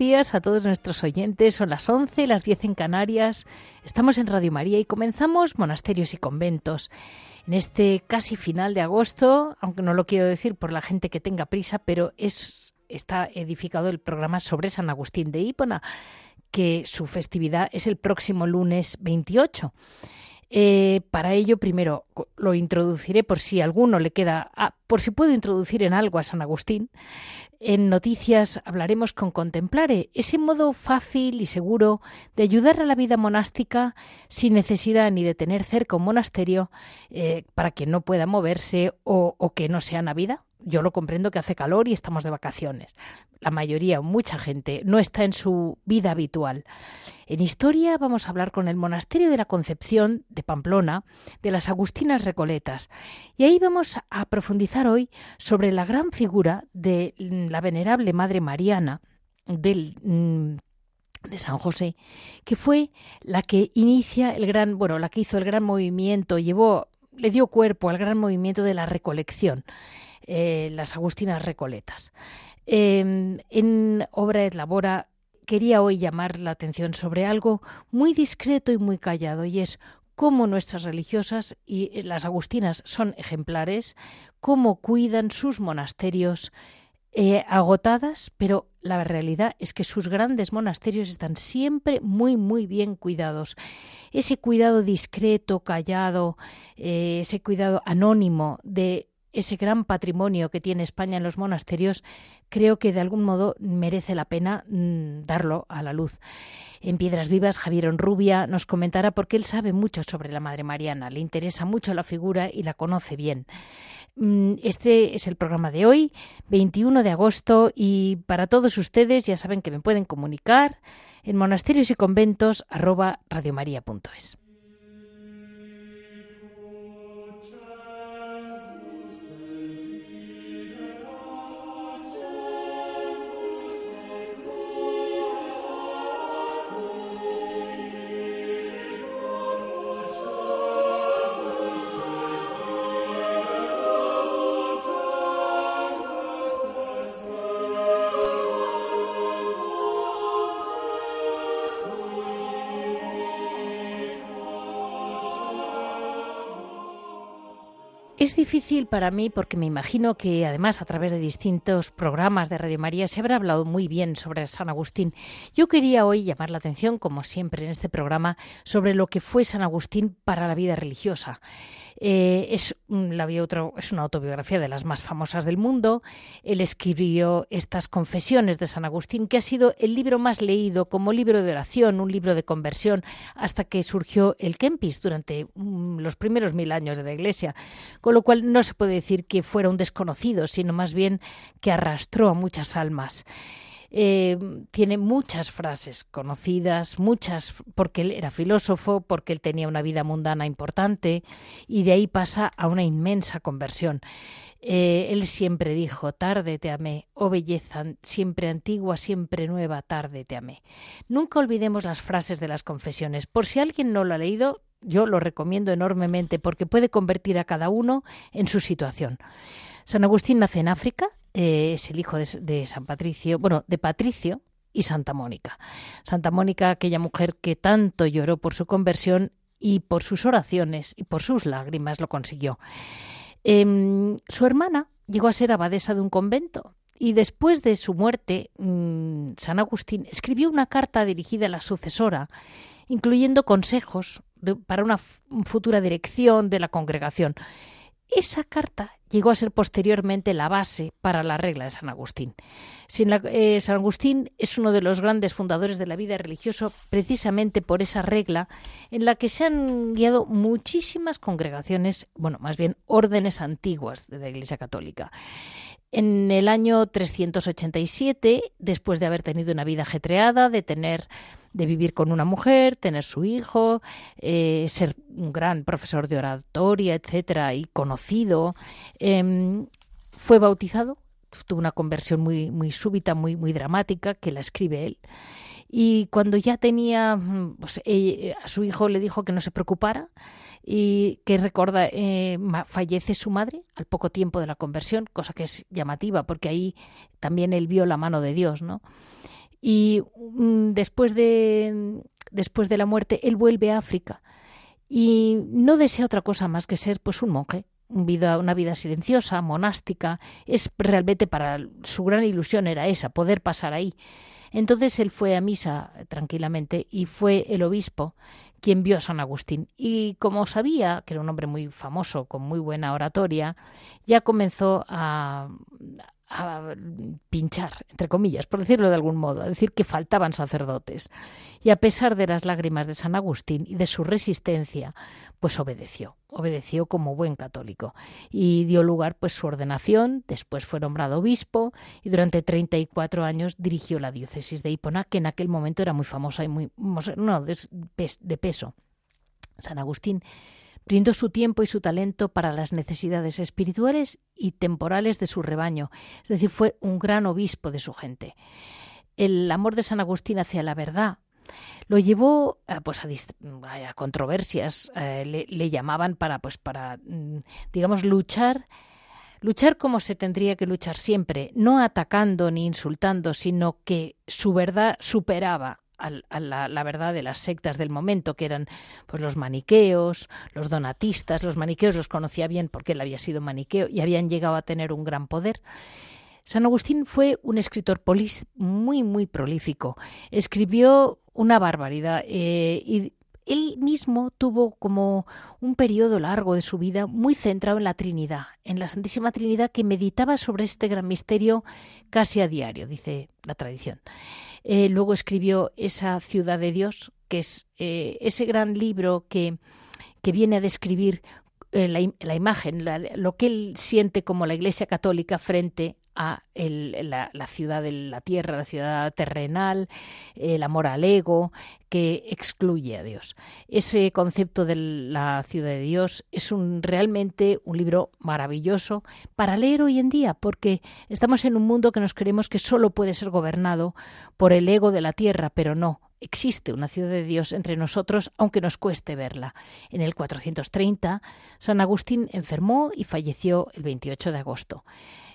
Días a todos nuestros oyentes. Son las 11, las 10 en Canarias. Estamos en Radio María y comenzamos Monasterios y Conventos. En este casi final de agosto, aunque no lo quiero decir por la gente que tenga prisa, pero es, está edificado el programa sobre San Agustín de Hípona, que su festividad es el próximo lunes 28. Eh, para ello, primero lo introduciré por si alguno le queda, ah, por si puedo introducir en algo a San Agustín. En noticias hablaremos con Contemplare, ese modo fácil y seguro de ayudar a la vida monástica sin necesidad ni de tener cerca un monasterio eh, para que no pueda moverse o, o que no sea Navidad yo lo comprendo que hace calor y estamos de vacaciones. La mayoría, mucha gente, no está en su vida habitual. En historia vamos a hablar con el Monasterio de la Concepción de Pamplona, de las Agustinas Recoletas. Y ahí vamos a profundizar hoy sobre la gran figura de la venerable Madre Mariana mm, de San José, que fue la que inicia el gran, bueno, la que hizo el gran movimiento, llevó, le dio cuerpo al gran movimiento de la recolección. Eh, las Agustinas Recoletas. Em, en Obra et Labora quería hoy llamar la atención sobre algo muy discreto y muy callado, y es cómo nuestras religiosas y eh, las agustinas son ejemplares, cómo cuidan sus monasterios eh, agotadas, pero la realidad es que sus grandes monasterios están siempre muy, muy bien cuidados. Ese cuidado discreto, callado, ese cuidado anónimo de ese gran patrimonio que tiene España en los monasterios, creo que de algún modo merece la pena mm, darlo a la luz. En Piedras Vivas, Javier Onrubia nos comentará porque él sabe mucho sobre la Madre Mariana, le interesa mucho la figura y la conoce bien. Mm, este es el programa de hoy, 21 de agosto, y para todos ustedes ya saben que me pueden comunicar en monasterios y conventos Es difícil para mí porque me imagino que además a través de distintos programas de Radio María se habrá hablado muy bien sobre San Agustín. Yo quería hoy llamar la atención, como siempre en este programa, sobre lo que fue San Agustín para la vida religiosa. Eh, es, es una autobiografía de las más famosas del mundo. Él escribió estas confesiones de San Agustín, que ha sido el libro más leído como libro de oración, un libro de conversión, hasta que surgió el Kempis durante mm, los primeros mil años de la Iglesia. Con lo cual no se puede decir que fuera un desconocido, sino más bien que arrastró a muchas almas. Eh, tiene muchas frases conocidas, muchas porque él era filósofo, porque él tenía una vida mundana importante y de ahí pasa a una inmensa conversión. Eh, él siempre dijo, tarde te amé, oh belleza, siempre antigua, siempre nueva, tarde te amé. Nunca olvidemos las frases de las confesiones. Por si alguien no lo ha leído, yo lo recomiendo enormemente porque puede convertir a cada uno en su situación. San Agustín nace en África, eh, es el hijo de, San Patricio, bueno, de Patricio y Santa Mónica. Santa Mónica, aquella mujer que tanto lloró por su conversión y por sus oraciones y por sus lágrimas lo consiguió. Em, su hermana llegó a ser abadesa de un convento y después de su muerte, mm, San Agustín escribió una carta dirigida a la sucesora, incluyendo consejos para una futura dirección de la congregación. Esa carta llegó a ser posteriormente la base para la regla de San Agustín. Eh, San Agustín es uno de los grandes fundadores de la vida religiosa precisamente por esa regla en la que se han guiado muchísimas congregaciones, bueno, más bien órdenes antiguas de la Iglesia Católica. En el año 387, después de haber tenido una vida ajetreada, de tener de vivir con una mujer, tener su hijo, eh, ser un gran profesor de oratoria, etcétera, y conocido, em, fue bautizado tuvo una conversión muy, muy súbita, muy, muy dramática, que la escribe él. Y cuando ya tenía, mm, pues, eh, a su hijo le dijo que no se preocupara y que recuerda, eh, fallece su madre al poco tiempo de la conversión, cosa que es llamativa porque ahí también él vio la mano de Dios, ¿no? Y mm, después de, después de la muerte, él vuelve a África y no desea otra cosa más que ser pues un monje, vida, una vida silenciosa, monástica. Es realmente para su gran ilusión era esa, poder pasar ahí. Entonces él fue a misa tranquilamente y fue el obispo quien vio a San Agustín. Y como sabía que era un hombre muy famoso, con muy buena oratoria, ya comenzó a, a pinchar, entre comillas, por decirlo de algún modo, a decir que faltaban sacerdotes. Y a pesar de las lágrimas de San Agustín y de su resistencia, pues obedeció, obedeció como buen católico y dio lugar pues su ordenación, después fue nombrado obispo y durante 34 años dirigió la diócesis de Hipona, que en aquel momento era muy famosa y muy no, de peso. San Agustín Brindó su tiempo y su talento para las necesidades espirituales y temporales de su rebaño, es decir, fue un gran obispo de su gente. El amor de San Agustín hacia la verdad lo llevó a, pues a, controversias, eh, le, llamaban para, pues para, mm, digamos, luchar luchar como se tendría que luchar siempre, no atacando ni insultando, sino que su verdad superaba a, la, verdad de las sectas del momento, que eran pues los maniqueos, los donatistas. Los maniqueos los conocía bien porque él había sido maniqueo y habían llegado a tener un gran poder. San Agustín fue un escritor polis muy, muy prolífico. Escribió una barbaridad eh, y él mismo tuvo como un periodo largo de su vida muy centrado en la Trinidad, en la Santísima Trinidad, que meditaba sobre este gran misterio casi a diario, dice la tradición. Eh, luego escribió Esa ciudad de Dios, que es eh, ese gran libro que, que viene a describir eh, la, imagen, lo que él siente como la Iglesia Católica frente a la, ciudad de la tierra, la ciudad terrenal, el amor al ego, que excluye a Dios. Ese concepto de la ciudad de Dios es un, realmente un libro maravilloso para leer hoy en día, porque estamos en un mundo que nos creemos que solo puede ser gobernado por el ego de la tierra, pero no, existe una ciudad de Dios entre nosotros, aunque nos cueste verla. En el 430, San Agustín enfermó y falleció el 28 de agosto.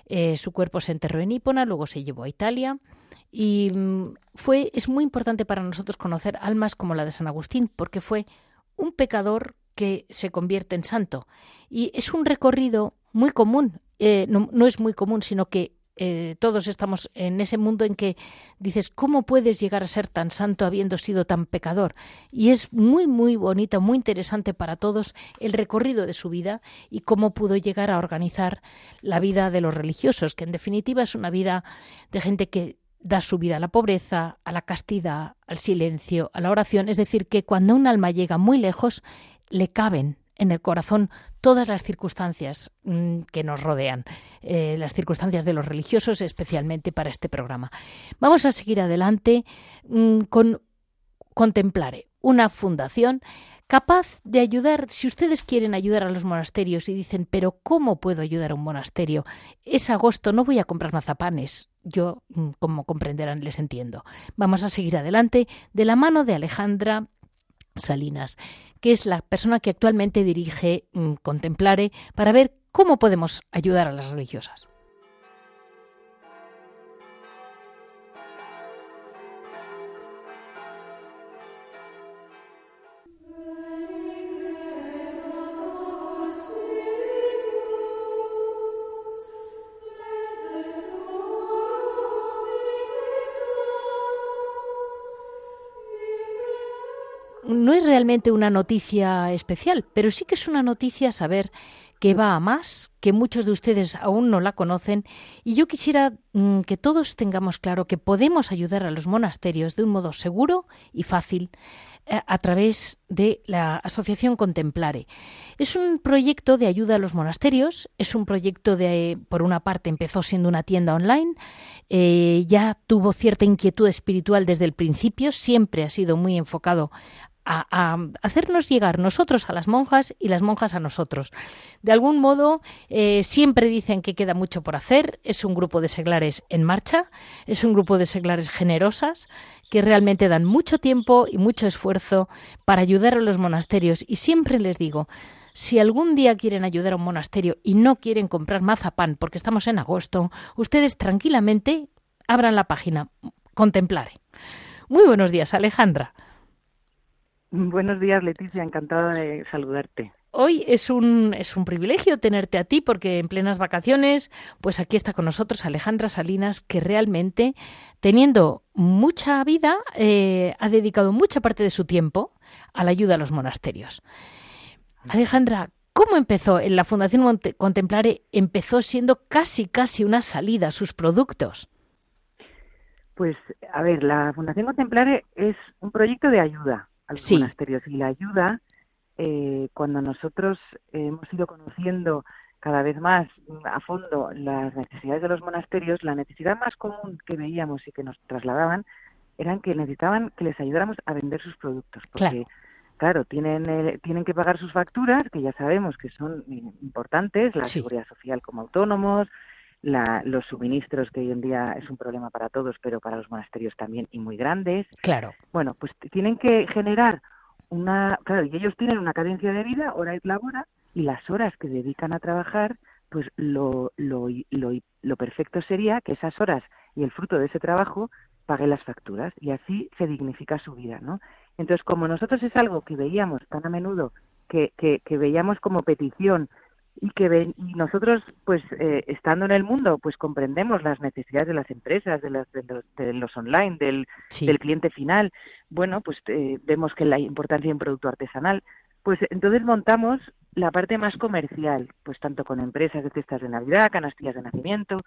Eh, su cuerpo se enterró en Hipona, luego se llevó a Italia. Y mm, fue es muy importante para nosotros conocer almas como la de San Agustín porque fue un pecador que se convierte en santo. Y es un recorrido muy común eh, no, es muy común sino que eh, todos estamos en ese mundo en que dices, ¿cómo puedes llegar a ser tan santo habiendo sido tan pecador? Y es muy, muy bonito, muy interesante para todos el recorrido de su vida y cómo pudo llegar a organizar la vida de los religiosos, que en definitiva es una vida de gente que da su vida a la pobreza, a la castidad, al silencio, a la oración. Es decir, que cuando un alma llega muy lejos, le caben en el corazón todas las circunstancias mm, que nos rodean, eh, las circunstancias de los religiosos, especialmente para este programa. Vamos a seguir adelante mm, con Contemplare, una fundación capaz de ayudar, si ustedes quieren ayudar a los monasterios y dicen, pero ¿cómo puedo ayudar a un monasterio? Es agosto, no voy a comprar mazapanes. Yo, mm, como comprenderán, les entiendo. Vamos a seguir adelante de la mano de Alejandra Salinas, que es la persona que actualmente dirige mm, Contemplare para ver cómo podemos ayudar a las religiosas. No es realmente una noticia especial, pero sí que es una noticia saber que va a más, que muchos de ustedes aún no la conocen, y yo quisiera mm, que todos tengamos claro que podemos ayudar a los monasterios de un modo seguro y fácil eh, a través de la Asociación Contemplare. Es un proyecto de ayuda a los monasterios, es un proyecto de, por una parte, empezó siendo una tienda online, eh, ya tuvo cierta inquietud espiritual desde el principio, siempre ha sido muy enfocado a, hacernos llegar nosotros a las monjas y las monjas a nosotros. De algún modo, eh, siempre dicen que queda mucho por hacer. Es un grupo de seglares en marcha, es un grupo de seglares generosas que realmente dan mucho tiempo y mucho esfuerzo para ayudar a los monasterios. Y siempre les digo, si algún día quieren ayudar a un monasterio y no quieren comprar mazapán porque estamos en agosto, ustedes tranquilamente abran la página Contemplare. Muy buenos días, Alejandra. Buenos días, Leticia. Encantada de saludarte. Hoy es un, es un privilegio tenerte a ti porque en plenas vacaciones, pues aquí está con nosotros Alejandra Salinas, que realmente, teniendo mucha vida, eh, ha dedicado mucha parte de su tiempo a la ayuda a los monasterios. Alejandra, ¿cómo empezó? En la Fundación Contemplare empezó siendo casi, casi una salida a sus productos. Pues, a ver, la Fundación Contemplare es un proyecto de ayuda a los monasterios y la ayuda eh, cuando nosotros hemos ido conociendo cada vez más a fondo las necesidades de los monasterios, la necesidad más común que veíamos y que nos trasladaban eran que necesitaban que les ayudáramos a vender sus productos, porque claro, tienen eh, tienen que pagar sus facturas, que ya sabemos que son importantes, la seguridad social como autónomos, la, los suministros que hoy en día es un problema para todos, pero para los monasterios también y muy grandes. Claro. Bueno, pues tienen que generar una, claro, y ellos tienen una cadencia de vida, hora y labora, y las horas que dedican a trabajar, pues lo, lo, lo, lo perfecto sería que esas horas y el fruto de ese trabajo pague las facturas y así se dignifica su vida, ¿no? Entonces, como nosotros es algo que veíamos tan a menudo, que, que, que veíamos como petición y que y nosotros pues eh, estando en el mundo pues comprendemos las necesidades de las empresas de, las, de, los, online del, del, cliente final. Bueno pues eh, vemos que la importancia de un producto artesanal. Pues entonces montamos la parte más comercial pues tanto con empresas de fiestas de navidad canastillas de nacimiento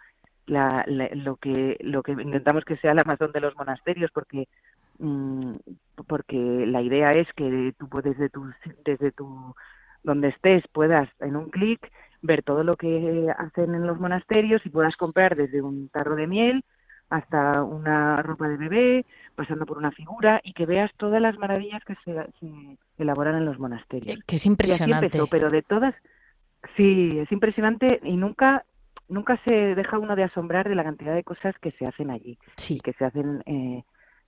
la, lo que lo que intentamos que sea la Amazon de los monasterios porque mm, porque la idea es que tú puedes desde tu desde tu donde estés puedas en un clic ver todo lo que hacen en los monasterios y puedas comprar desde un tarro de miel hasta una ropa de bebé, pasando por una figura y que veas todas las maravillas que se, elaboran en los monasterios. Que es impresionante. pero de todas, sí, es impresionante y nunca nunca se deja uno de asombrar de la cantidad de cosas que se hacen allí, sí. que se hacen eh,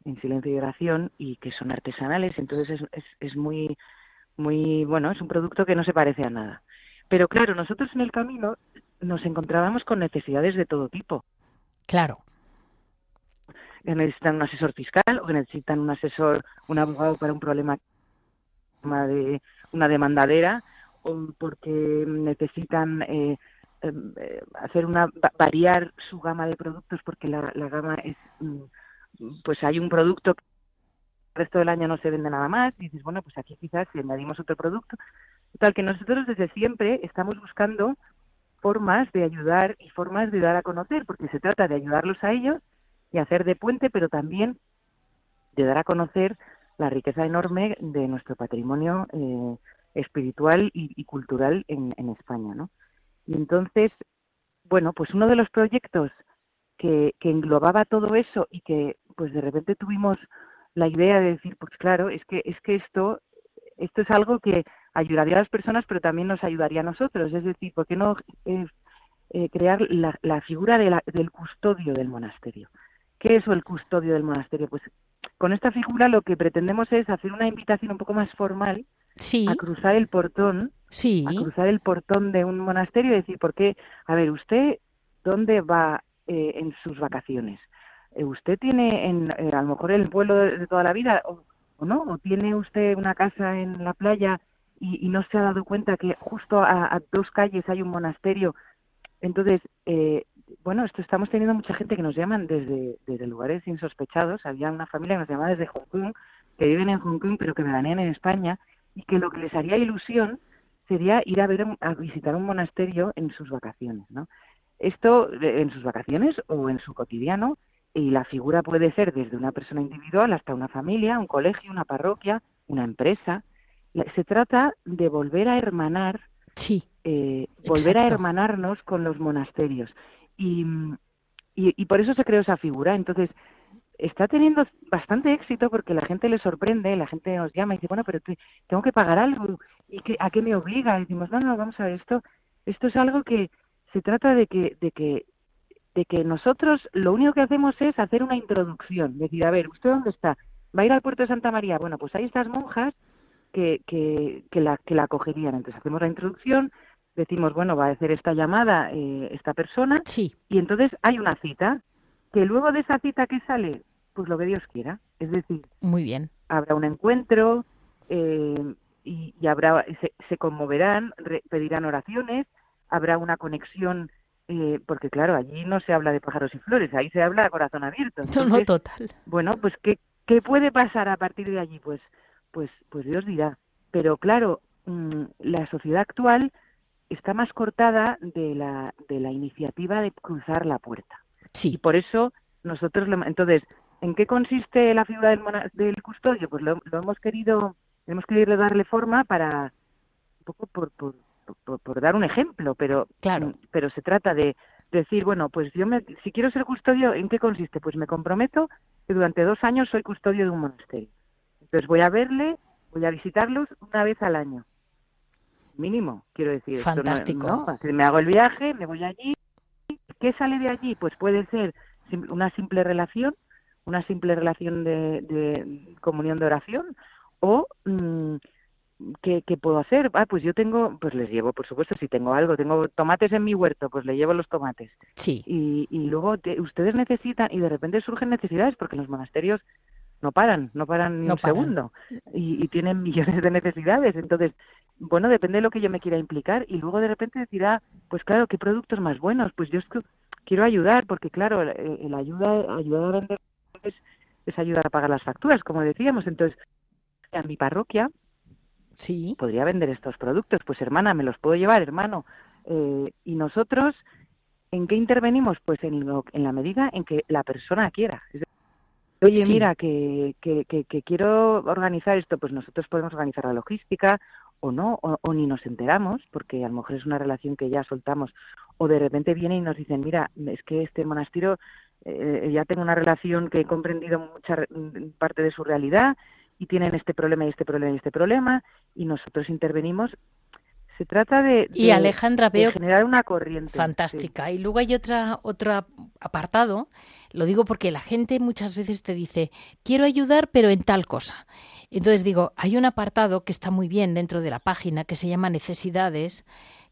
en silencio y oración y que son artesanales. Entonces es, es, es muy muy bueno, es un producto que no se parece a nada. Pero claro, nosotros en el camino nos encontrábamos con necesidades de todo tipo. Claro. Que necesitan un asesor fiscal o que necesitan un asesor, un abogado para un problema de una demandadera o porque necesitan eh, em, eh, hacer una variar su gama de productos porque la, la gama es mm, pues hay un producto el resto del año no se vende nada más, y dices, bueno, pues aquí quizás si añadimos otro producto. Tal que nosotros desde siempre estamos buscando formas de ayudar y formas de dar a conocer, porque se trata de ayudarlos a ellos y hacer de puente, pero también de dar a conocer la riqueza enorme de nuestro patrimonio eh, espiritual y, cultural en, en, España, ¿no? Y entonces, bueno, pues uno de los proyectos que, que englobaba todo eso y que, pues de repente tuvimos la idea de decir, pues claro, es que, es que esto, esto es algo que ayudaría a las personas, pero también nos ayudaría a nosotros. Es decir, ¿por qué no eh, eh, crear la, la figura de la, del custodio del monasterio? ¿Qué es el custodio del monasterio? Pues con esta figura lo que pretendemos es hacer una invitación un poco más formal a cruzar el portón, sí. a cruzar el portón de un monasterio y decir, ¿por qué? A ver, ¿usted dónde va eh, en sus vacaciones? Eh, ¿usted tiene en, eh, a lo mejor el vuelo de, toda la vida o, no? ¿O tiene usted una casa en la playa y, no se ha dado cuenta que justo a, dos calles hay un monasterio? Entonces, eh, bueno, esto estamos teniendo mucha gente que nos llaman desde, lugares insospechados. Había una familia que nos llamaba desde Hong Kong, que viven en Hong Kong pero que veranean en España y que lo que les haría ilusión sería ir a ver a visitar un monasterio en sus vacaciones, ¿no? Esto en sus vacaciones o en su cotidiano y la figura puede ser desde una persona individual hasta una familia, un colegio, una parroquia, una empresa. Se trata de volver a hermanar, sí, eh, volver a hermanarnos con los monasterios. Y, y, por eso se creó esa figura. Entonces, está teniendo bastante éxito porque la gente le sorprende, la gente nos llama y dice, bueno, pero tengo que pagar algo, ¿y qué, a qué me obliga? Y decimos, no, no, vamos a ver, esto, esto es algo que se trata de que, de que, de que nosotros lo único que hacemos es hacer una introducción, decir, a ver, ¿usted dónde está? ¿Va a ir al puerto de Santa María? Bueno, pues hay estas monjas que, que, que la, que la acogerían. Entonces hacemos la introducción, decimos, bueno, va a hacer esta llamada eh, esta persona, sí. y entonces hay una cita, que luego de esa cita que sale, pues lo que Dios quiera. Es decir, muy bien. Habrá un encuentro eh, y, habrá se, se conmoverán, pedirán oraciones, habrá una conexión eh, porque claro, allí no se habla de pájaros y flores, ahí se habla a corazón abierto. no, no, total. Bueno, pues ¿qué, ¿qué puede pasar a partir de allí? Pues, pues, pues Dios dirá. Pero claro, mm, la sociedad actual está más cortada de la, de la iniciativa de cruzar la puerta. Sí. Y por eso nosotros, entonces, ¿en qué consiste la figura del, del custodio? Pues lo, hemos querido, hemos querido darle forma para, un poco por, por, por, dar un ejemplo, pero, claro. Mm, pero se trata de decir, bueno, pues yo me, si quiero ser custodio, ¿en qué consiste? Pues me comprometo que durante dos años soy custodio de un monasterio. Entonces voy a verle, voy a visitarlos una vez al año mínimo, quiero decir. Fantástico. Me hago el viaje, me voy allí. ¿Qué sale de allí? Pues puede ser una simple relación, una simple relación de, comunión de oración, o mm, ¿qué, puedo hacer? Ah, pues yo tengo, pues les llevo, por supuesto, si tengo algo, tengo tomates en mi huerto, pues le llevo los tomates. Sí. Y, y luego ustedes necesitan, y de repente surgen necesidades, porque los monasterios no paran, no paran ni un segundo, y, y, tienen millones de necesidades. Entonces, bueno, depende de lo que yo me quiera implicar y luego de repente decirá, pues claro, ¿qué productos más buenos? Pues yo es que quiero ayudar porque claro, el, ayuda, ayudar a vender es, es, ayudar a pagar las facturas, como decíamos. Entonces, a mi parroquia sí. podría vender estos productos. Pues hermana, me los puedo llevar, hermano. Eh, y nosotros, ¿en qué intervenimos? Pues en, en la medida en que la persona quiera. Oye, mira, que, que, que, que, quiero organizar esto, pues nosotros podemos organizar la logística o no, o, ni nos enteramos, porque a lo mejor es una relación que ya soltamos, o de repente viene y nos dicen, mira, es que este monasterio eh, ya tengo una relación que he comprendido mucha parte de su realidad y tienen este problema y este problema y este problema, y nosotros intervenimos. Se trata de, y Alejandra, veo generar una corriente. Fantástica. Y luego hay otra, otro apartado, lo digo porque la gente muchas veces te dice, quiero ayudar, pero en tal cosa. Entonces digo, hay un apartado que está muy bien dentro de la página que se llama necesidades,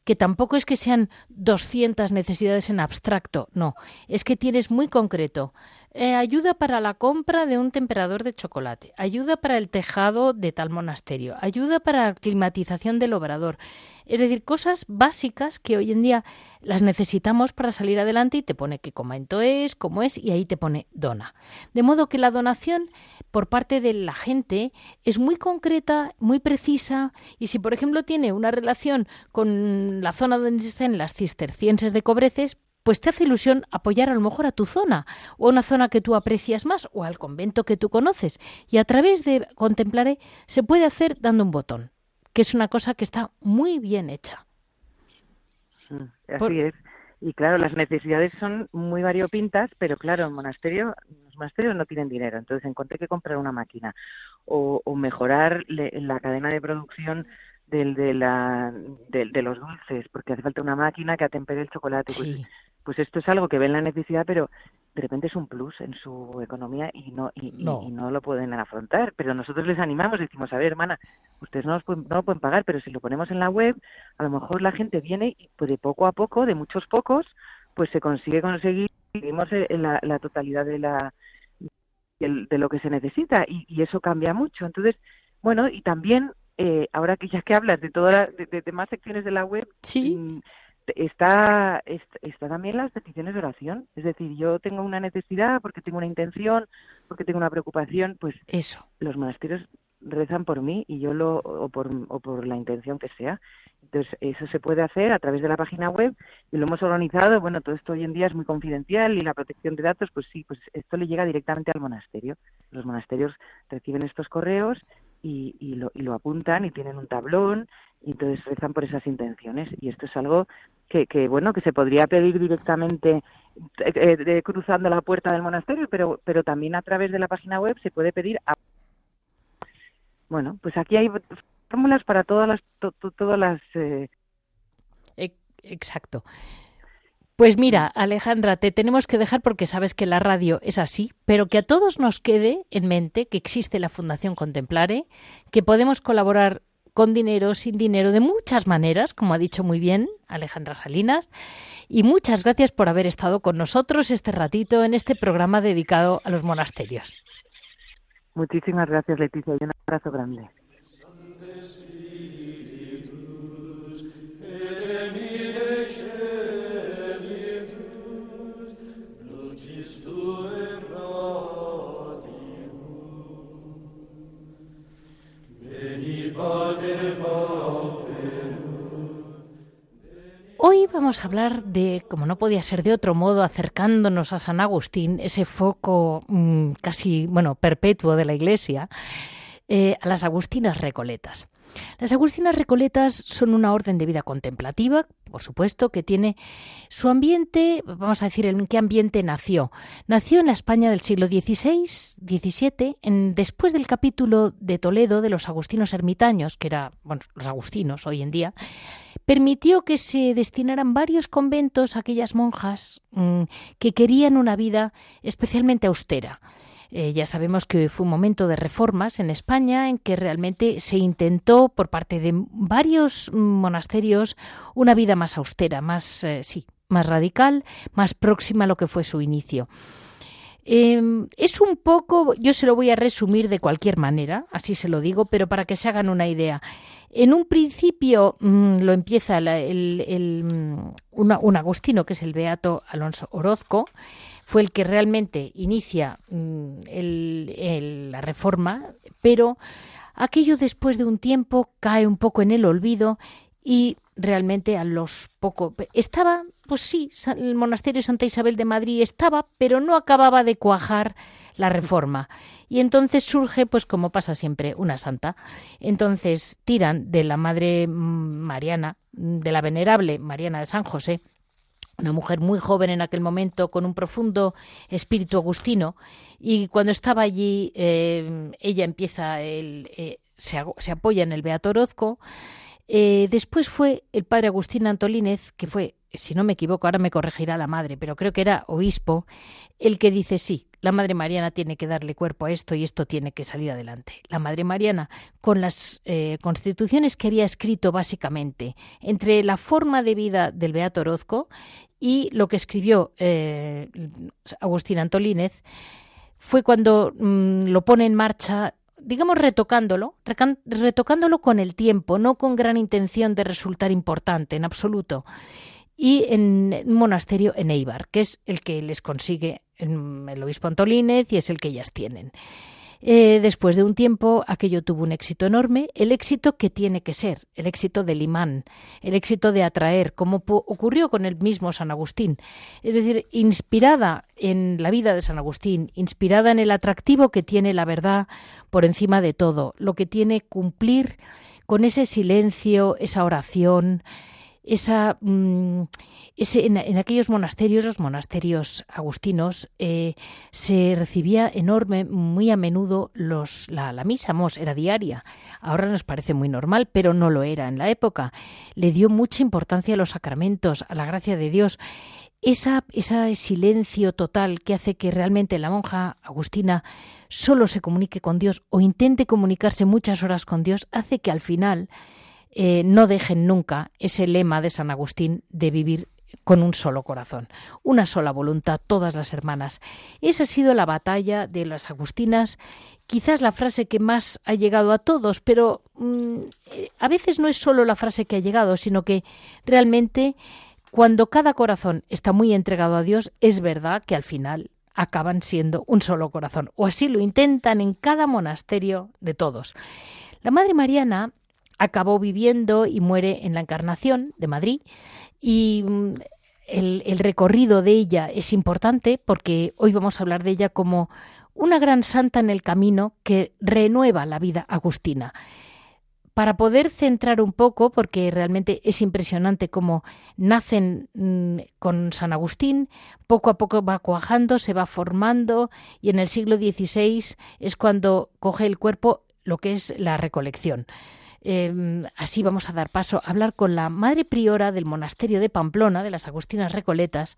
que tampoco es que sean 200 necesidades en abstracto, no, es que tienes muy concreto. Eh, ayuda para la compra de un temperador de chocolate, ayuda para el tejado de tal monasterio, ayuda para la climatización del obrador. Es decir, cosas básicas que hoy en día las necesitamos para salir adelante y te pone qué comento es, cómo es y ahí te pone dona. De modo que la donación por parte de la gente es muy concreta, muy precisa y si por ejemplo tiene una relación con la zona donde estén las cistercienses de Cobreces, pues te hace ilusión apoyar a lo mejor a tu zona o a una zona que tú aprecias más o al convento que tú conoces. Y a través de Contemplaré se puede hacer dando un botón que es una cosa que está muy bien hecha. así es. Y claro, las necesidades son muy variopintas, pero claro, el monasterio, los monasterios no tienen dinero, entonces encontré que comprar una máquina o, mejorar la cadena de producción del, de, la, de, los dulces, porque hace falta una máquina que atempere el chocolate. Pues, pues esto es algo que ven la necesidad, pero de repente es un plus en su economía y no y no. lo pueden afrontar. Pero nosotros les animamos, decimos, a ver, hermana, ustedes no, pueden, no lo pueden pagar, pero si lo ponemos en la web, a lo mejor la gente viene y pues de poco a poco, de muchos pocos, pues se consigue conseguir la, la totalidad de la de, lo que se necesita y, eso cambia mucho. Entonces, bueno, y también eh, ahora que ya que hablas de todas de, más secciones de la web, sí. Mm, está, está también las peticiones de oración. Es decir, yo tengo una necesidad porque tengo una intención, porque tengo una preocupación, pues eso. Los monasterios rezan por mí y yo lo o por, o por la intención que sea. Entonces, eso se puede hacer a través de la página web y lo hemos organizado. Bueno, todo esto hoy en día es muy confidencial y la protección de datos, pues sí, pues esto le llega directamente al monasterio. Los monasterios reciben estos correos y, y, lo, y lo apuntan y tienen un tablón y entonces rezan por esas intenciones. Y esto es algo que, que bueno que se podría pedir directamente eh, eh, cruzando la puerta del monasterio pero pero también a través de la página web se puede pedir a... bueno pues aquí hay fórmulas para todas las todas las eh... exacto pues mira, Alejandra, te tenemos que dejar porque sabes que la radio es así, pero que a todos nos quede en mente que existe la Fundación Contemplare, que podemos colaborar con dinero, sin dinero, de muchas maneras, como ha dicho muy bien Alejandra Salinas. Y muchas gracias por haber estado con nosotros este ratito en este programa dedicado a los monasterios. Muchísimas gracias, Leticia, y un abrazo grande. Hoy vamos a hablar de, como no podía ser de otro modo, acercándonos a San Agustín, ese foco mm, casi, bueno, perpetuo de la Iglesia, eh, a las Agustinas Recoletas. Las Agustinas Recoletas son una orden de vida contemplativa, por supuesto, que tiene su ambiente, vamos a decir, en qué ambiente nació. Nació en la España del siglo XVI, XVII, en, después del capítulo de Toledo de los agustinos ermitaños, que era, bueno, los agustinos hoy en día, permitió que se destinaran varios conventos a aquellas monjas mm, que querían una vida especialmente austera. Eh, ya sabemos que fue un momento de reformas en España en que realmente se intentó por parte de varios monasterios una vida más austera, más, eh, sí, más radical, más próxima a lo que fue su inicio. Em, es un poco, yo se lo voy a resumir de cualquier manera, así se lo digo, pero para que se hagan una idea. En un principio mm, lo empieza el, mm, un agustino, que es el Beato Alonso Orozco, fue el que realmente inicia mm, la reforma, pero aquello después de un tiempo cae un poco en el olvido y realmente a los poco estaba pues sí el monasterio Santa Isabel de Madrid estaba pero no acababa de cuajar la reforma. Y entonces surge pues como pasa siempre una santa. Entonces tiran de la madre Mariana de la venerable Mariana de San José una mujer muy joven en aquel momento, con un profundo espíritu agustino, y cuando estaba allí, eh, ella empieza, el, eh, se, apoya en el Beato Orozco. Eh, después fue el padre Agustín Antolínez, que fue, si no me equivoco, ahora me corregirá la madre, pero creo que era obispo, el que dice sí, la Madre Mariana tiene que darle cuerpo a esto y esto tiene que salir adelante. La Madre Mariana, con las constituciones que había escrito básicamente entre la forma de vida del Beato Orozco y lo que escribió eh, Agustín Antolínez fue cuando mm, lo pone en marcha, digamos retocándolo, retocándolo con el tiempo, no con gran intención de resultar importante en absoluto. Y en un monasterio en Eibar, que es el que les consigue el obispo Antolínez y es el que ellas tienen. Eh, después de un tiempo, aquello tuvo un éxito enorme, el éxito que tiene que ser, el éxito del imán, el éxito de atraer, como ocurrió con el mismo San Agustín. Es decir, inspirada en la vida de San Agustín, inspirada en el atractivo que tiene la verdad por encima de todo, lo que tiene cumplir con ese silencio, esa oración, esa, mm, en, aquellos monasterios, los monasterios agustinos, eh, se recibía enorme, muy a menudo los, la, la misa, mos, era diaria. Ahora nos parece muy normal, pero no lo era en la época. Le dio mucha importancia a los sacramentos, a la gracia de Dios. Esa, ese silencio total que hace que realmente la monja agustina solo se comunique con Dios o intente comunicarse muchas horas con Dios, hace que al final eh, no dejen nunca ese lema de San Agustín de vivir con un solo corazón, una sola voluntad, todas las hermanas. Esa ha sido la batalla de las agustinas, quizás la frase que más ha llegado a todos, pero mm, eh, a veces no es solo la frase que ha llegado, sino que realmente cuando cada corazón está muy entregado a Dios, es verdad que al final acaban siendo un solo corazón, o así lo intentan en cada monasterio de todos. La Madre Mariana acabó viviendo y muere en la Encarnación de Madrid y mm, el, recorrido de ella es importante porque hoy vamos a hablar de ella como una gran santa en el camino que renueva la vida agustina para poder centrar un poco, porque realmente es impresionante cómo nacen mm, con San Agustín, poco a poco va cuajando, se va formando y en el siglo XVI es cuando coge el cuerpo lo que es la recolección. Em, así vamos a dar paso a hablar con la madre priora del monasterio de Pamplona, de las Agustinas Recoletas,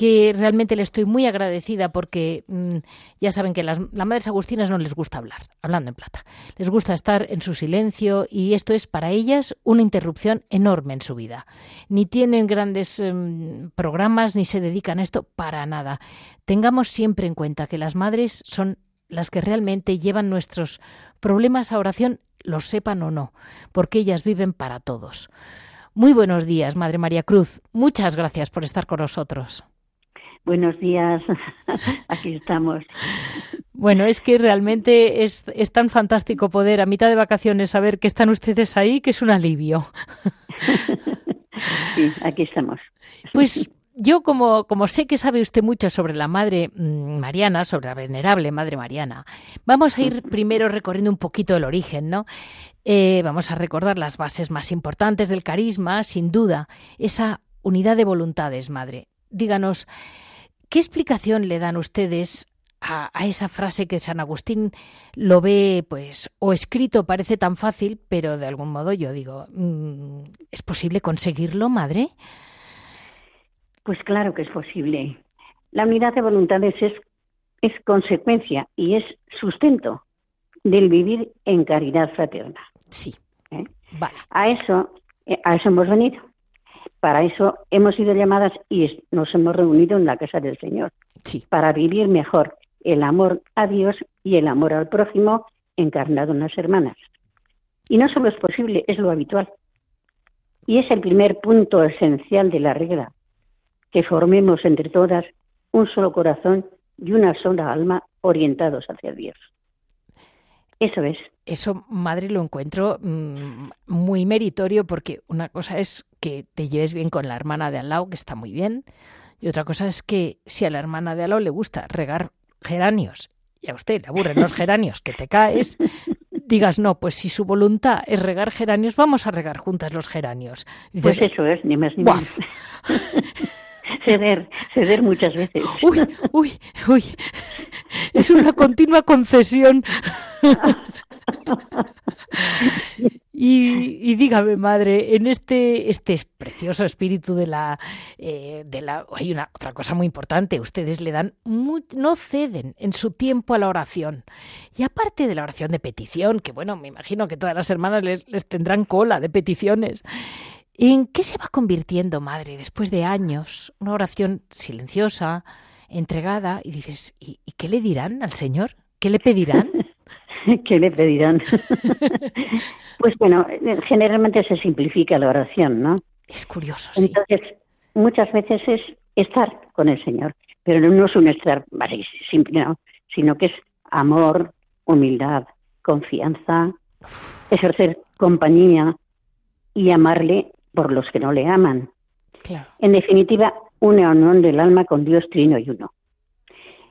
que realmente le estoy muy agradecida porque mm, ya saben que las, madres agustinas no les gusta hablar, hablando en plata. Les gusta estar en su silencio y esto es para ellas una interrupción enorme en su vida. Ni tienen grandes em, programas ni se dedican a esto para nada. Tengamos siempre en cuenta que las madres son las que realmente llevan nuestros problemas a oración, los sepan o no, porque ellas viven para todos. Muy buenos días, Madre María Cruz. Muchas gracias por estar con nosotros. Buenos días, aquí estamos. Bueno, es que realmente es, es, tan fantástico poder a mitad de vacaciones saber que están ustedes ahí, que es un alivio. Sí, aquí estamos. Pues yo como, como sé que sabe usted mucho sobre la Madre mm, Mariana, sobre la venerable Madre Mariana, vamos a ir primero recorriendo un poquito el origen, ¿no? Eh, vamos a recordar las bases más importantes del carisma, sin duda, esa unidad de voluntades, Madre. Díganos, ¿Qué explicación le dan ustedes a, esa frase que San Agustín lo ve, pues, o escrito parece tan fácil, pero de algún modo yo digo, mm, ¿es posible conseguirlo, madre? Pues claro que es posible. La unidad de voluntades es, es consecuencia y es sustento del vivir en caridad fraterna. Sí. ¿Eh? Vale. A eso, eh, a eso hemos venido. Para eso hemos sido llamadas y nos hemos reunido en la casa del Señor. Sí. Para vivir mejor el amor a Dios y el amor al prójimo encarnado en las hermanas. Y no solo es posible, es lo habitual. Y es el primer punto esencial de la regla, que formemos entre todas un solo corazón y una sola alma orientados hacia Dios. Eso es. Eso, madre, lo encuentro mm, muy meritorio porque una cosa es que te lleves bien con la hermana de al lado, que está muy bien, y otra cosa es que si a la hermana de al lado le gusta regar geranios y a usted le aburren los geranios que te caes, digas, no, pues si su voluntad es regar geranios, vamos a regar juntas los geranios. pues eso es, ni más ni menos. ceder, ceder muchas veces. Uy, uy, uy. Es una continua concesión. Y, dígame, madre, en este, este precioso espíritu de la, eh, de la, hay una otra cosa muy importante. Ustedes le dan, no ceden en su tiempo a la oración. Y aparte de la oración de petición, que bueno, me imagino que todas las hermanas les, les tendrán cola de peticiones. ¿En qué se va convirtiendo, madre, después de años? Una oración silenciosa, entregada, y dices, ¿y, qué le dirán al Señor? ¿Qué le pedirán? ¿Qué le pedirán? pues bueno, generalmente se simplifica la oración, ¿no? Es curioso, sí. Entonces, muchas veces es estar con el Señor, pero no es un estar así, simple, no, sino que es amor, humildad, confianza, ejercer compañía y amarle por los que no le aman. En definitiva, una unión del alma con Dios trino y uno.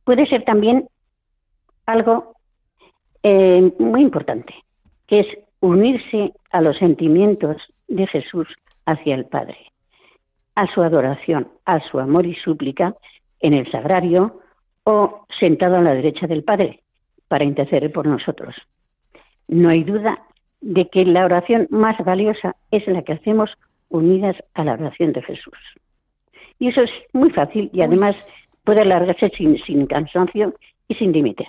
Puede ser también algo eh, muy importante, que es unirse a los sentimientos de Jesús hacia el Padre, a su adoración, a su amor y súplica en el sagrario o sentado a la derecha del Padre para interceder por nosotros. No hay duda de que la oración más valiosa es la que hacemos unidas a la oración de Jesús. Y eso es muy fácil y además puede alargarse sin, sin cansancio y sin límites.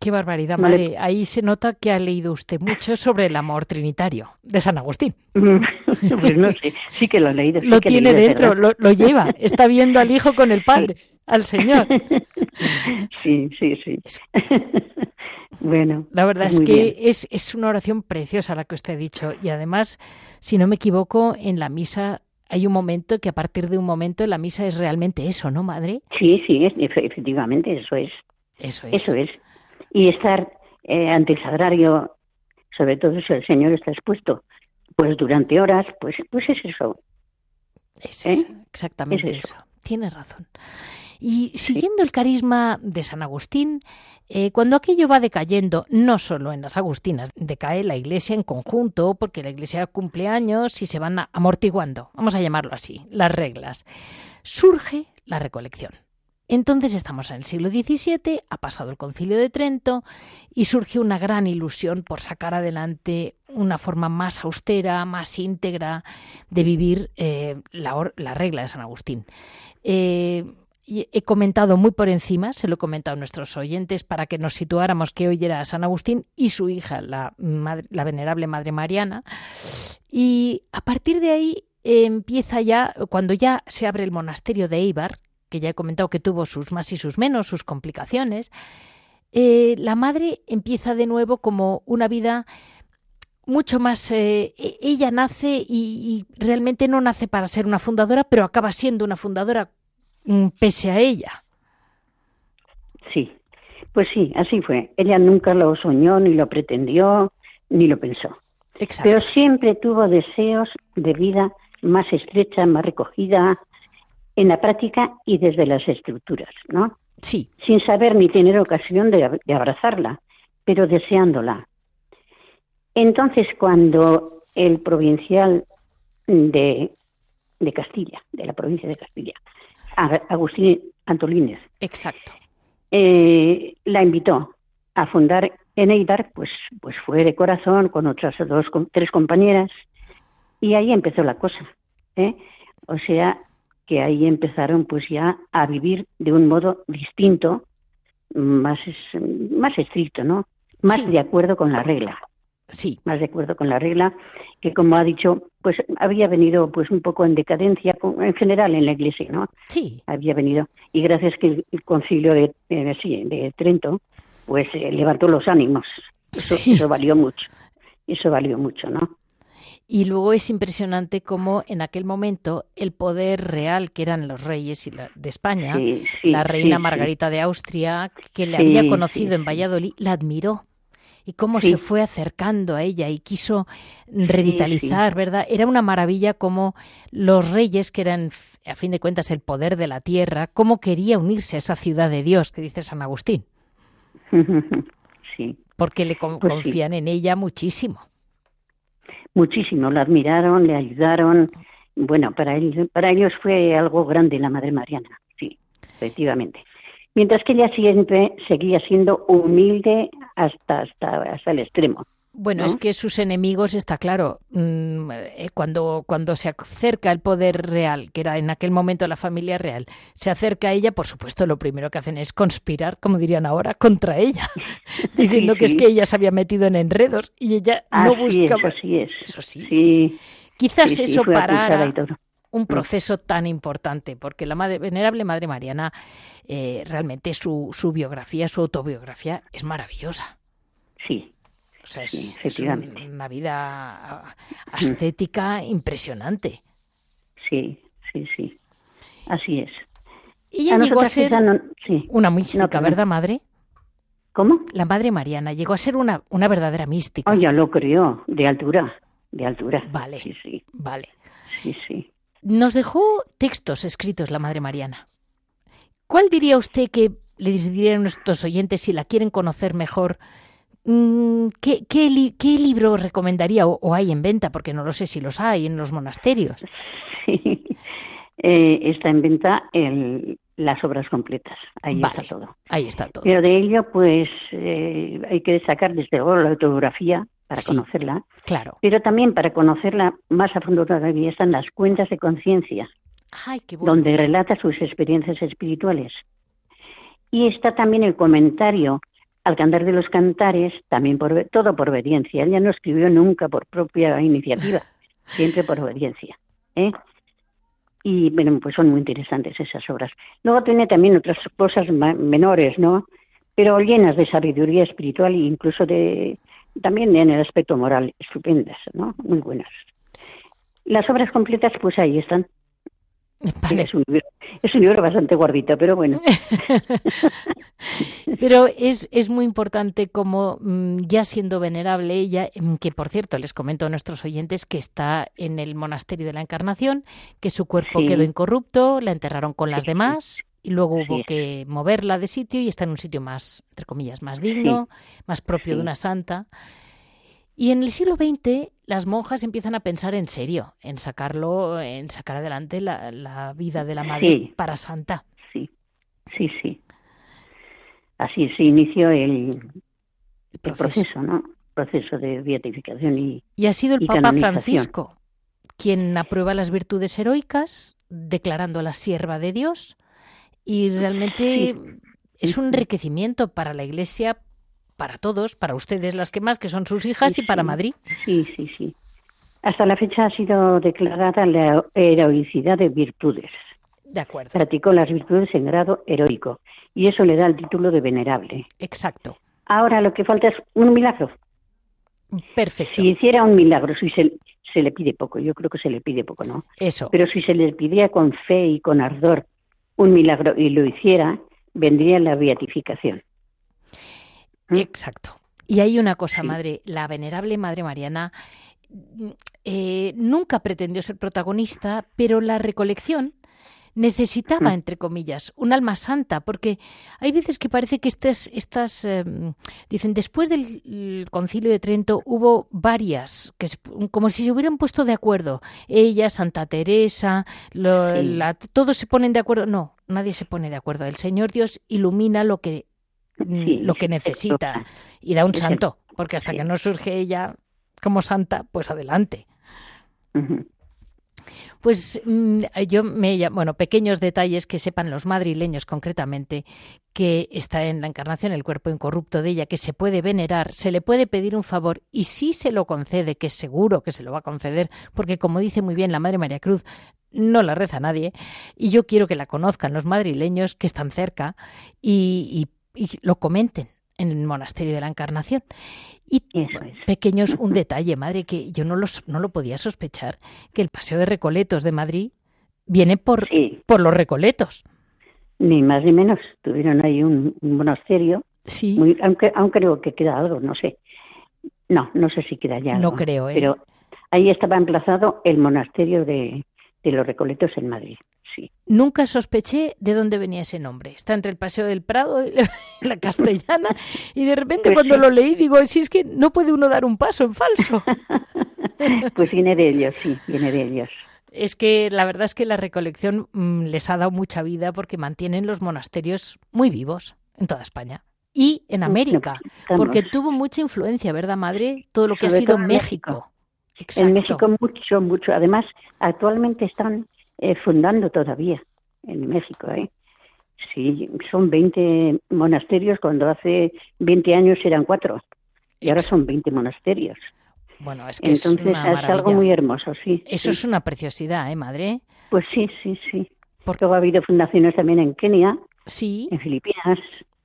Qué barbaridad, madre. Ahí se nota que ha leído usted mucho sobre el amor trinitario de San Agustín. pues no sé, sí que lo ha leído. lo tiene dentro, lo, lo, lleva. Está viendo al Hijo con el Padre, al Señor. Sí, sí, sí. Bueno. La verdad es que es, es una oración preciosa la que usted ha dicho. Y además, si no me equivoco, en la misa hay un momento que a partir de un momento la misa es realmente eso, ¿no, madre? Sí, sí, efectivamente, eso es. Eso es. Eso es. Y estar eh, ante el sagrario, sobre todo si el Señor está expuesto, pues durante horas, pues, pues es eso. Es ¿Eh? exactamente eso. Tiene razón. Y siguiendo el carisma de San Agustín, eh, cuando aquello va decayendo, no solo en las Agustinas, decae la Iglesia en conjunto, porque la Iglesia cumple años y se van amortiguando, vamos a llamarlo así, las reglas, surge la recolección. Entonces estamos en el siglo XVII, ha pasado el concilio de Trento y surge una gran ilusión por sacar adelante una forma más austera, más íntegra de vivir eh, la, regla de San Agustín. Eh, he comentado muy por encima, se lo he comentado a nuestros oyentes para que nos situáramos que hoy era San Agustín y su hija, la, venerable Madre Mariana. Y a partir de ahí empieza ya, cuando ya se abre el monasterio de Eibar, que ya he comentado que tuvo sus más y sus menos, sus complicaciones, eh, la madre empieza de nuevo como una vida mucho más... Eh, e-, ella nace y, realmente no nace para ser una fundadora, pero acaba siendo una fundadora pese a ella. Sí, pues sí, así fue. Ella nunca lo soñó, ni lo pretendió, ni lo pensó. Pero siempre tuvo deseos de vida más estrecha, más recogida, en la práctica y desde las estructuras, ¿no? Sí. Sin saber ni tener ocasión de, abrazarla, pero deseándola. Entonces, cuando el provincial de, de Castilla, de la provincia de Castilla, Agustín Antolínez, exacto, eh, la invitó a fundar en Eibar, pues, pues fue de corazón con otras dos, tres compañeras, y ahí empezó la cosa. ¿eh? O sea, que ahí empezaron pues ya a vivir de un modo distinto, más, más estricto, ¿no? Más de acuerdo con la regla. Sí. Más de acuerdo con la regla, que como ha dicho, pues había venido pues un poco en decadencia en general en la iglesia, ¿no? Sí. Había venido. Y gracias que el, concilio de, de Trento, pues eh, levantó los ánimos. Eso, eso valió mucho. Eso valió mucho, ¿no? Y luego es impresionante cómo en aquel momento el poder real, que eran los reyes de España, la reina Margarita de Austria, que le había conocido en Valladolid, la admiró. Y cómo se fue acercando a ella y quiso revitalizar, ¿verdad? Era una maravilla cómo los reyes, que eran a fin de cuentas el poder de la tierra, cómo quería unirse a esa ciudad de Dios que dice San Agustín. Sí. Porque le pues confían en ella muchísimo muchísimo, la admiraron, le ayudaron. Bueno, para, ellos, para ellos fue algo grande la Madre Mariana, sí, efectivamente. Mientras que ella siempre seguía siendo humilde hasta, hasta, hasta el extremo. Bueno, es que sus enemigos, está claro, mm, eh, cuando, cuando se acerca el poder real, que era en aquel momento la familia real, se acerca a ella, por supuesto, lo primero que hacen es conspirar, como dirían ahora, contra ella, diciendo que es que ella se había metido en enredos y ella no buscaba. eso sí es. Eso sí. Quizás eso parara un mm. proceso tan importante, porque la madre, venerable Madre Mariana, eh, realmente su, su biografía, su autobiografía es maravillosa. Sí, o sea, es, una vida ascética impresionante. Sí, sí, sí. Así es. Ella llegó a ser una mística, ¿verdad, madre? ¿Cómo? La madre Mariana llegó a ser una, una verdadera mística. Oh, ya lo creo, de altura, de altura. Vale, sí, sí. Vale. Sí, sí. Nos dejó textos escritos la madre Mariana. ¿Cuál diría usted que le dirían a nuestros oyentes si la quieren conocer mejor? Mm, ¿Qué, qué, libro recomendaría o, hay en venta? Porque no lo sé si los hay en los monasterios. Sí, eh, está en venta el, las obras completas. Ahí está todo. Ahí está todo. Pero de ello, pues eh, hay que destacar desde luego la autografía para conocerla. Claro. Pero también para conocerla más a fondo todavía están las cuentas de conciencia, donde relata sus experiencias espirituales. Y está también el comentario al cantar de los cantares, también por todo por obediencia. Ella no escribió nunca por propia iniciativa, siempre por obediencia. ¿eh? Y bueno, pues son muy interesantes esas obras. Luego tiene también otras cosas menores, ¿no? Pero llenas de sabiduría espiritual e incluso de también en el aspecto moral, estupendas, ¿no? Muy buenas. Las obras completas, pues ahí están. Es, un libro, bastante gordito, pero bueno. pero es, es muy importante como mm, ya siendo venerable ella, mm, que por cierto les comento a nuestros oyentes que está en el monasterio de la Encarnación, que su cuerpo quedó incorrupto, la enterraron con las demás y luego hubo que moverla de sitio y está en un sitio más, entre comillas, más digno, más propio de una santa. Y en el siglo XX las monjas empiezan a pensar en serio, en sacarlo, en sacar adelante la, vida de la madre para santa. Sí, sí, sí. Así se inició el, proceso. ¿no? proceso de beatificación y Y ha sido el Papa Francisco quien aprueba las virtudes heroicas, declarando la sierva de Dios, y realmente es un enriquecimiento para la Iglesia, para todos, para ustedes las que más, que son sus hijas, y para Madrid. Sí, sí, sí. Hasta la fecha ha sido declarada la heroicidad de virtudes. De acuerdo. Practicó las virtudes en grado heroico y eso le da el título de venerable. Exacto. Ahora lo que falta es un milagro. Perfecto. Si hiciera un milagro, si se, se le pide poco, yo creo que se le pide poco, ¿no? Eso. Pero si se le pidiera con fe y con ardor un milagro y lo hiciera, vendría la beatificación. ¿Mm? Exacto. Y hay una cosa, madre, la venerable Madre Mariana eh, nunca pretendió ser protagonista, pero la recolección necesitaba, entre comillas, un alma santa, porque hay veces que parece que estas, estas em, dicen, después del concilio de Trento hubo varias, que como si se hubieran puesto de acuerdo, ella, Santa Teresa, todos se ponen de acuerdo, no, nadie se pone de acuerdo, el Señor Dios ilumina lo que, mm, lo que necesita y da un santo, porque hasta que no surge ella como santa, pues adelante. Pues mm, yo me bueno, pequeños detalles que sepan los madrileños concretamente que está en la encarnación el cuerpo incorrupto de ella, que se puede venerar, se le puede pedir un favor y si se lo concede, que seguro que se lo va a conceder, porque como dice muy bien la Madre María Cruz, no la reza nadie, y yo quiero que la conozcan los madrileños que están cerca y lo comenten en el monasterio de la Encarnación. Y pequeños, un detalle, madre, que yo no, los, no lo podía sospechar, que el Paseo de Recoletos de Madrid viene por, por los Recoletos. Ni más ni menos. Tuvieron ahí un, monasterio. Sí. aunque, aunque creo que queda algo, no sé. No, no sé si queda ya. No creo, ¿eh? Pero ahí estaba emplazado el monasterio de, de los Recoletos en Madrid. Nunca sospeché de dónde venía ese nombre. Está entre el Paseo del Prado y la Castellana. Y de repente pues cuando lo leí digo, si es que no puede uno dar un paso en falso. pues viene de ellos, sí, viene de ellos. Es que la verdad es que la recolección mm, les ha dado mucha vida porque mantienen los monasterios muy vivos en toda España y en América, porque tuvo mucha influencia, ¿verdad, madre? Todo lo que ha sido México. En México mucho, mucho. Además, actualmente están eh, fundando todavía en México. ¿eh? Sí, son 20 monasterios cuando hace 20 años eran cuatro y ahora son 20 monasterios. Bueno, es que Entonces es, una algo muy hermoso, sí. Eso es una preciosidad, ¿eh, madre? Pues sí, sí, sí. Porque ha habido fundaciones también en Kenia, sí. en Filipinas,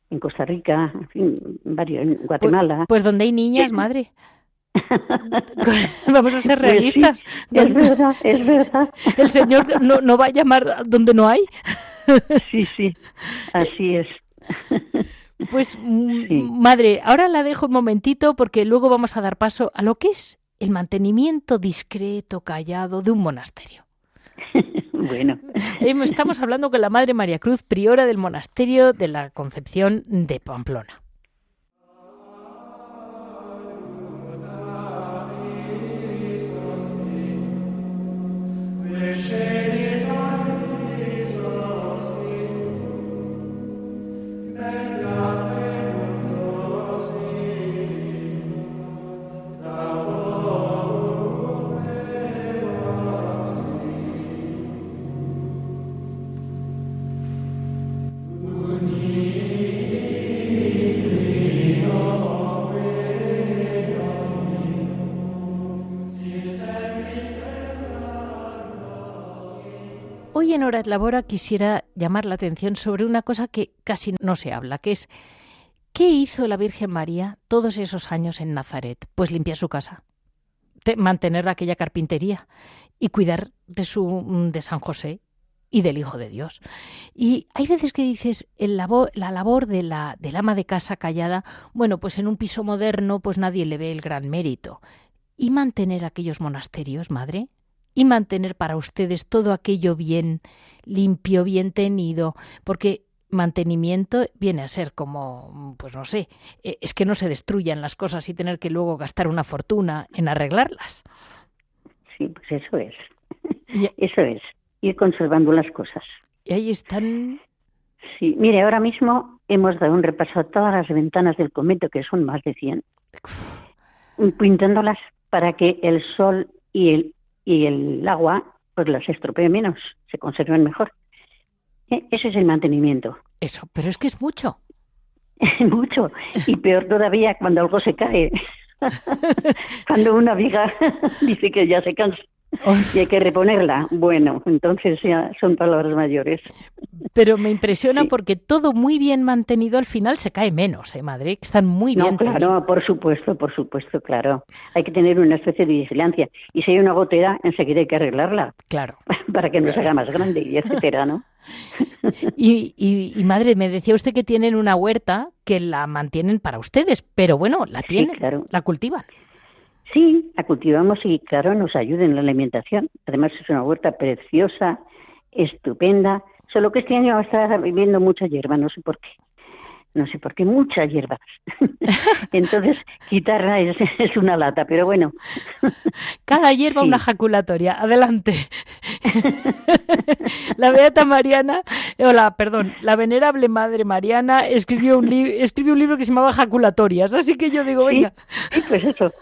en Costa Rica, en fin, varios, en Guatemala. Pues, pues donde hay niñas, madre. Vamos a ser pues realistas. es verdad, es verdad. El Señor no, no va a llamar donde no hay. sí, sí, así es. Pues, mm, madre, ahora la dejo un momentito porque luego vamos a dar paso a lo que es el mantenimiento discreto, callado de un monasterio. bueno. Estamos hablando con la Madre María Cruz, priora del monasterio de la Concepción de Pamplona. Hoy de Labora quisiera llamar la atención sobre una cosa que casi no se habla, que es ¿qué hizo la Virgen María todos esos años en Nazaret? Pues limpiar su casa, mantener aquella carpintería y cuidar de su de San José y del Hijo de Dios. Y hay veces que dices, el la labor de la, del ama de casa callada, bueno, pues en un piso moderno, pues nadie le ve el gran mérito. ¿Y mantener aquellos monasterios, madre? Y mantener para ustedes todo aquello bien limpio, bien tenido, porque mantenimiento viene a ser como, pues no sé, e, es que no se destruyan las cosas y tener que luego gastar una fortuna en arreglarlas. Sí, pues eso es. Eso es, ir conservando las cosas. Y ahí están. Sí, mire, ahora mismo hemos dado un repaso a todas las ventanas del convento, que son más de 100, pintándolas para que el sol y el, y el agua pues las estropee menos, se conserven mejor. E, ese es el mantenimiento. Eso, pero es que es mucho. mucho. Y peor todavía cuando algo se cae. cuando una viga dice que ya se cansa y hay que reponerla. Bueno, entonces ya son palabras mayores. Pero me impresiona porque todo muy bien mantenido al final se cae menos, ¿eh, madre? Están muy bien. claro, por supuesto, por supuesto, claro. Hay que tener una especie de vigilancia. Y si hay una gotera, enseguida hay que arreglarla. Claro. Para que no se haga más grande y etcétera, ¿no? y, y, y, madre, me decía usted que tienen una huerta que la mantienen para ustedes, pero bueno, la tienen, la cultivan. Sí, la cultivamos y claro, nos ayuda en la alimentación. Además es una huerta preciosa, estupenda, solo que este año estar viviendo mucha hierba, no sé por qué no sé por qué, mucha hierba. Entonces, quitarla es, es, una lata, pero bueno. Cada hierba una jaculatoria. Adelante. la Beata Mariana, hola, perdón, la venerable Madre Mariana escribió un, escribió un libro que se llamaba Jaculatorias, así que yo digo, venga. Sí, pues eso.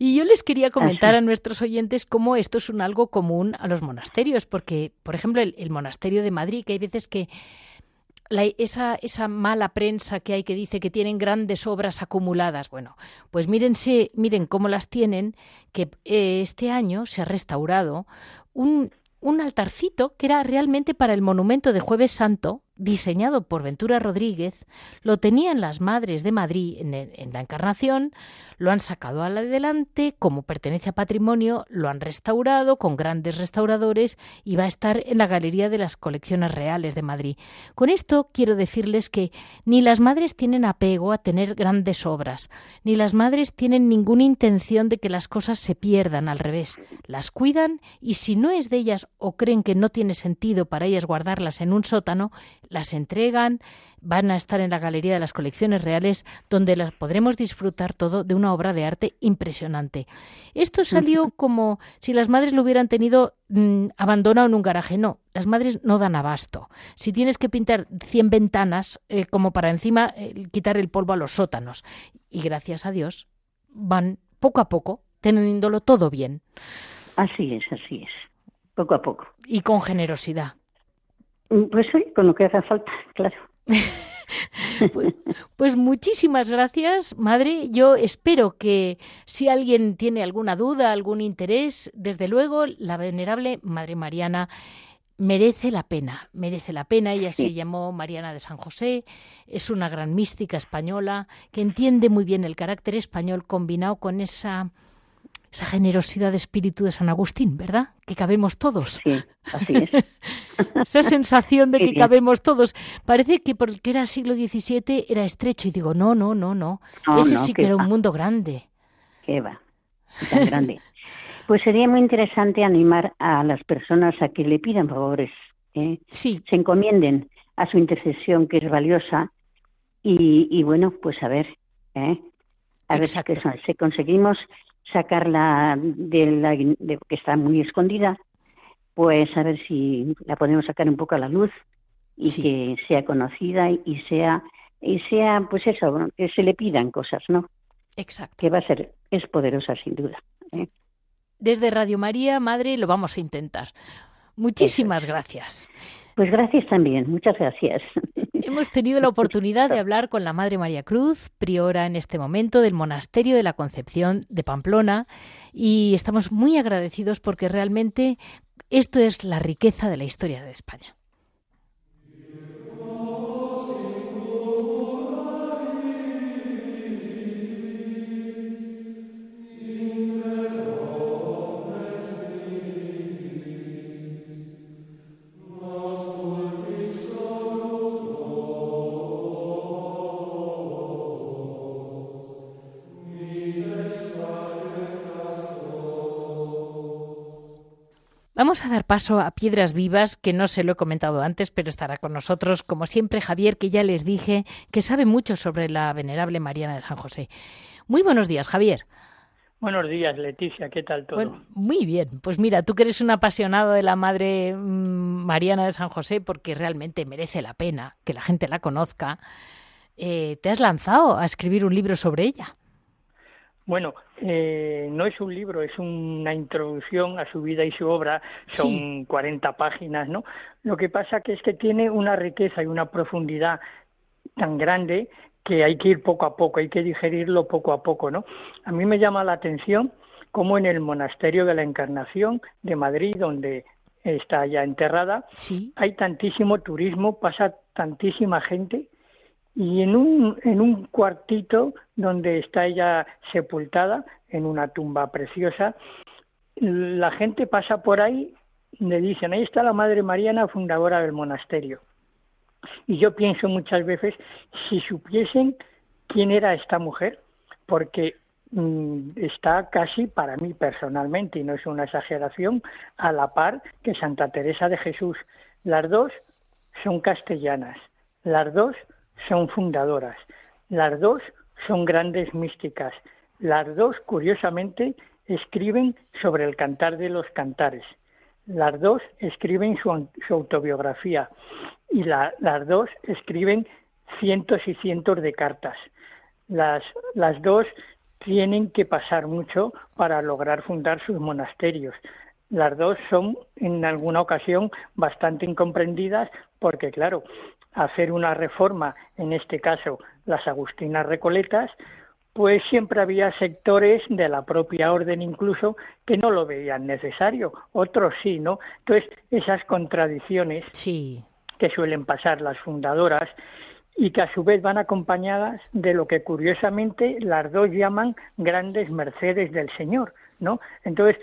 Y yo les quería comentar a nuestros oyentes cómo esto es un algo común a los monasterios, porque, por ejemplo, el monasterio de Madrid, que hay veces que esa, esa mala prensa que hay que dice que tienen grandes obras acumuladas. Bueno, pues mírense, miren cómo las tienen, que eh, este año se ha restaurado un, un altarcito que era realmente para el monumento de Jueves Santo, diseñado por Ventura Rodríguez, lo tenían las madres de Madrid en, la Encarnación, lo han sacado adelante, como pertenece a patrimonio, lo han restaurado con grandes restauradores y va a estar en la Galería de las Colecciones Reales de Madrid. Con esto quiero decirles que ni las madres tienen apego a tener grandes obras, ni las madres tienen ninguna intención de que las cosas se pierdan, al revés, las cuidan y si no es de ellas o creen que no tiene sentido para ellas guardarlas en un sótano, las entregan, van a estar en la Galería de las Colecciones Reales, donde las podremos disfrutar todo de una obra de arte impresionante. Esto salió como si las madres lo hubieran tenido mm, abandonado en un garaje. No, las madres no dan abasto. Si tienes que pintar 100 ventanas, eh, como para encima eh, quitar el polvo a los sótanos. Y gracias a Dios van poco a poco teniéndolo todo bien. Así es, así es. Poco a poco. Y con generosidad. Mm, pues sí, con lo que haga falta, claro. pues, pues, muchísimas gracias, madre. Yo espero que si alguien tiene alguna duda, algún interés, desde luego la venerable Madre Mariana merece la pena, merece la pena. Ella se llamó Mariana de San José, es una gran mística española que entiende muy bien el carácter español combinado con esa esa generosidad de espíritu de San Agustín, ¿verdad? Que cabemos todos. Sí, así es. esa sensación de que cabemos todos. Parece que porque era siglo XVII era estrecho y digo, no, no, no, no. Ese sí que, era un mundo grande. Qué va, tan grande. pues sería muy interesante animar a las personas a que le pidan favores, ¿eh? sí. se encomienden a su intercesión que es valiosa y, bueno, pues a ver, ¿eh? a ver si conseguimos sacarla de la de, que está muy escondida, pues a ver si la podemos sacar un poco a la luz y que sea conocida y sea y sea pues eso, que se le pidan cosas, ¿no? Exacto. Que va a ser es poderosa sin duda. ¿eh? Desde Radio María, madre, lo vamos a intentar. Muchísimas gracias. Pues gracias también, muchas gracias. Hemos tenido la oportunidad de hablar con la Madre María Cruz, priora en este momento del Monasterio de la Concepción de Pamplona, y estamos muy agradecidos porque realmente esto es la riqueza de la historia de España. Vamos a dar paso a Piedras Vivas, que no se lo he comentado antes, pero estará con nosotros, como siempre, Javier, que ya les dije que sabe mucho sobre la venerable Mariana de San José. Muy buenos días, Javier. Buenos días, Leticia, ¿qué tal todo? muy bien, pues mira, tú que eres un apasionado de la Madre mm, Mariana de San José, porque realmente merece la pena que la gente la conozca, eh, te has lanzado a escribir un libro sobre ella. Bueno, eh, no es un libro, es una introducción a su vida y su obra, son 40 páginas, ¿no? Lo que pasa que es que tiene una riqueza y una profundidad tan grande que hay que ir poco a poco, hay que digerirlo poco a poco, ¿no? A mí me llama la atención cómo en el monasterio de la Encarnación de Madrid, donde está ya enterrada, hay tantísimo turismo, pasa tantísima gente y en un, en un cuartito donde está ella sepultada, en una tumba preciosa, la gente pasa por ahí, le dicen, ahí está la Madre Mariana, fundadora del monasterio. Y yo pienso muchas veces, si supiesen quién era esta mujer, porque mm, está casi para mí personalmente, y no es una exageración, a la par que Santa Teresa de Jesús. Las dos son castellanas, las dos son fundadoras. Las dos son grandes místicas. Las dos, curiosamente, escriben sobre el cantar de los cantares. Las dos escriben su, autobiografía y las dos escriben cientos y cientos de cartas. Las, las dos tienen que pasar mucho para lograr fundar sus monasterios. Las dos son en alguna ocasión bastante incomprendidas porque, claro, hacer una reforma, en este caso las Agustinas Recoletas, pues siempre había sectores de la propia orden incluso que no lo veían necesario, otros sí, ¿no? Entonces, esas contradicciones sí. que suelen pasar las fundadoras y que a su vez van acompañadas de lo que curiosamente las dos llaman grandes mercedes del Señor, ¿no? Entonces,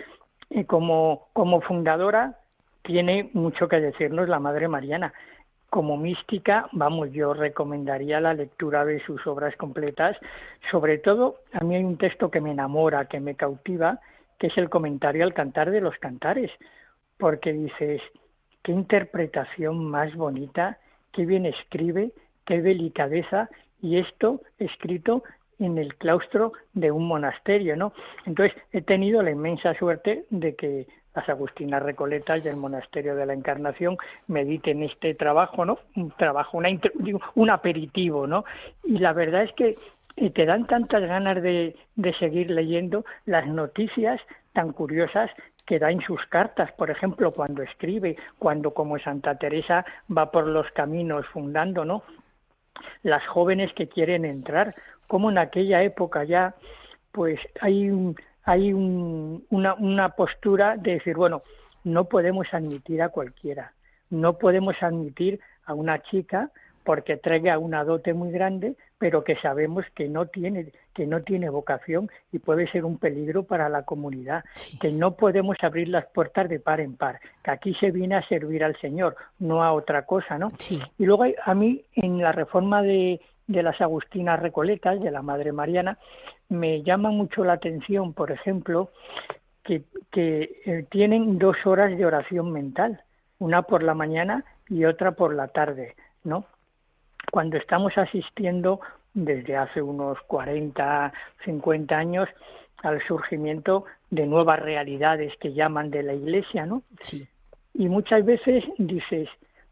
como, como fundadora tiene mucho que decirnos la Madre Mariana como mística, vamos, yo recomendaría la lectura de sus obras completas. Sobre todo, a mí hay un texto que me enamora, que me cautiva, que es el comentario al cantar de los cantares, porque dices, qué interpretación más bonita, qué bien escribe, qué delicadeza, y esto escrito en el claustro de un monasterio, ¿no? Entonces he tenido la inmensa suerte de que las Agustinas Recoletas y el Monasterio de la Encarnación mediten este trabajo, ¿no? Un trabajo, una, un aperitivo, ¿no? Y la verdad es que eh, te dan tantas ganas de, de seguir leyendo las noticias tan curiosas que da en sus cartas, por ejemplo, cuando escribe, cuando como Santa Teresa va por los caminos fundando, ¿no? Las jóvenes que quieren entrar, como en aquella época ya, pues hay un, hay una, una postura de decir, bueno, no podemos admitir a cualquiera, no podemos admitir a una chica porque traiga una dote muy grande, pero que sabemos que no tiene que no tiene vocación y puede ser un peligro para la comunidad, que no podemos abrir las puertas de par en par, que aquí se viene a servir al Señor, no a otra cosa, ¿no? Y luego a mí en la reforma de, de las Agustinas Recoletas, de la Madre Mariana, me llama mucho la atención, por ejemplo, que, eh, tienen dos horas de oración mental, una por la mañana y otra por la tarde, ¿no? Cuando estamos asistiendo desde hace unos 40, 50 años al surgimiento de nuevas realidades que llaman de la Iglesia, ¿no? Sí. Y muchas veces dices,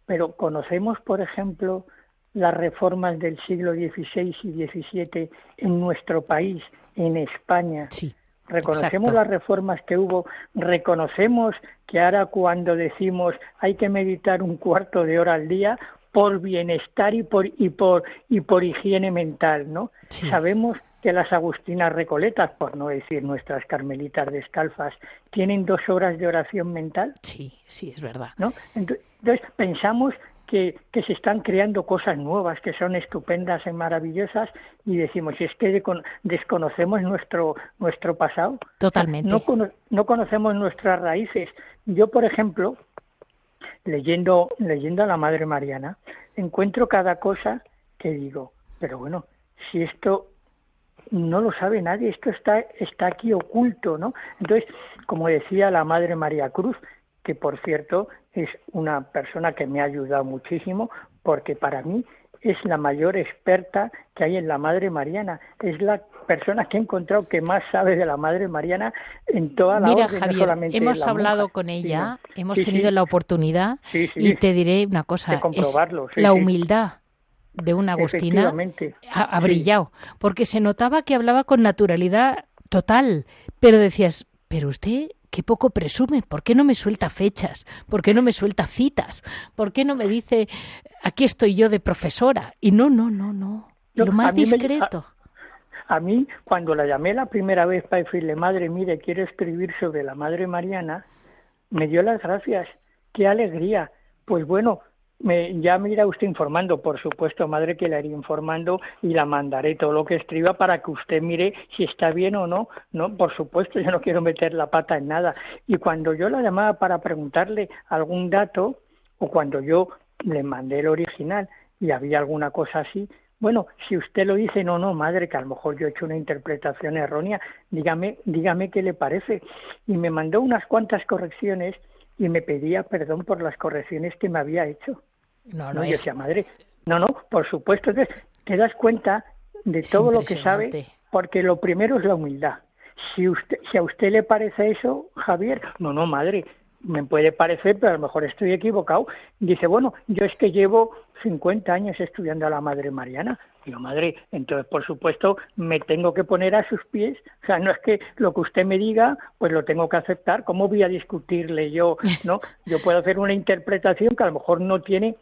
pero conocemos, por ejemplo, las reformas del siglo XVI y XVII en nuestro país, en España. Sí, reconocemos las reformas que hubo, reconocemos que ahora cuando decimos hay que meditar un cuarto de hora al día por bienestar y por y por y por higiene mental, ¿no? Sabemos que las agustinas recoletas, por no decir nuestras carmelitas descalzas, tienen dos horas de oración mental. Sí, sí, es verdad. ¿no? Entonces, pensamos que, se están creando cosas nuevas que son estupendas y maravillosas y decimos, es que desconocemos nuestro, nuestro pasado. Totalmente. No, no conocemos nuestras raíces. Yo, por ejemplo, leyendo, leyendo a la Madre Mariana, encuentro cada cosa que digo, pero bueno, si esto no lo sabe nadie, esto está, está aquí oculto, ¿no? Entonces, como decía la Madre María Cruz, que por cierto es una persona que me ha ayudado muchísimo, porque para mí es la mayor experta que hay en la Madre Mariana. Es la persona que he encontrado que más sabe de la Madre Mariana en toda la Mira, orden, Javier, no solamente hemos la hablado con ella, hemos Sí, tenido sí. la oportunidad Sí, y te diré una cosa, es la humildad de una Agustina ha, brillado, porque se notaba que hablaba con naturalidad total, pero decías, pero usted qué poco presume, ¿por qué no me suelta fechas? ¿Por qué no me suelta citas? ¿Por qué no me dice, aquí estoy yo de profesora? Y no, no, no, no, No, lo más discreto. A mí, cuando la llamé la primera vez para decirle, madre, mire, quiero escribir sobre la Madre Mariana, me dio las gracias. ¡Qué alegría! Pues bueno, me, ya me irá usted informando, por supuesto, madre, que la iré informando y la mandaré todo lo que escriba para que usted mire si está bien o no. No, por supuesto, yo no quiero meter la pata en nada. Y cuando yo la llamaba para preguntarle algún dato, o cuando yo le mandé el original y había alguna cosa así, bueno, si usted lo dice, no, no, madre, que a lo mejor yo he hecho una interpretación errónea, dígame, dígame qué le parece. Y me mandó unas cuantas correcciones y me pedía perdón por las correcciones que me había hecho. No, No, no, yo decía, madre, no, no, por supuesto. Entonces, te das cuenta de Es todo lo que sabe, porque lo primero es la humildad. Si, usted, si a usted le parece eso, Javier, no, no, madre, me puede parecer, pero a lo mejor estoy equivocado. Dice, bueno, yo es que llevo 50 años estudiando a la Madre Mariana. Digo, madre, entonces, por supuesto, me tengo que poner a sus pies. O sea, no es que lo que usted me diga, pues lo tengo que aceptar. ¿Cómo voy a discutirle yo? ¿No? Yo puedo hacer una interpretación que a lo mejor no tiene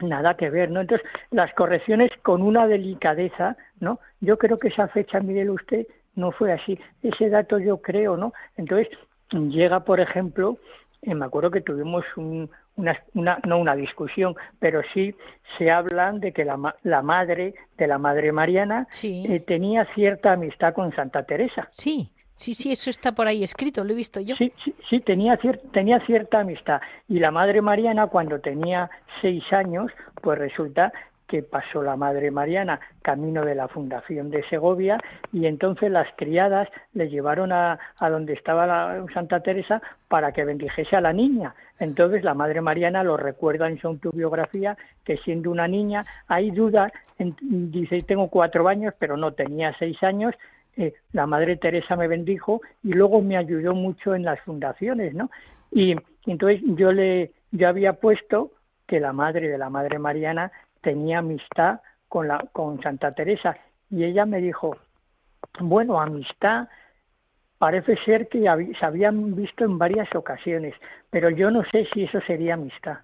nada que ver, ¿no? Entonces, las correcciones con una delicadeza, ¿no? Yo creo que esa fecha, mire usted, no fue así. Ese dato yo creo, ¿no? Entonces, llega, por ejemplo, eh, me acuerdo que tuvimos un, una, una, no una discusión, pero sí se hablan de que la, la madre de la Madre Mariana Sí. eh, tenía cierta amistad con Santa Teresa. Sí, sí, sí, eso está por ahí escrito, lo he visto yo. Sí, sí, sí, tenía, cier- tenía cierta amistad. Y la Madre Mariana, cuando tenía seis años, pues resulta que pasó la Madre Mariana camino de la Fundación de Segovia y entonces las criadas le llevaron a, a donde estaba la Santa Teresa para que bendijese a la niña. Entonces la Madre Mariana lo recuerda en su autobiografía que siendo una niña hay duda, en- dice tengo cuatro años pero no tenía seis años eh, la Madre Teresa me bendijo y luego me ayudó mucho en las fundaciones, ¿no? Y entonces yo le, yo había puesto que la madre de la Madre Mariana tenía amistad con la, con Santa Teresa y ella me dijo, bueno, amistad parece ser que se habían visto en varias ocasiones, pero yo no sé si eso sería amistad.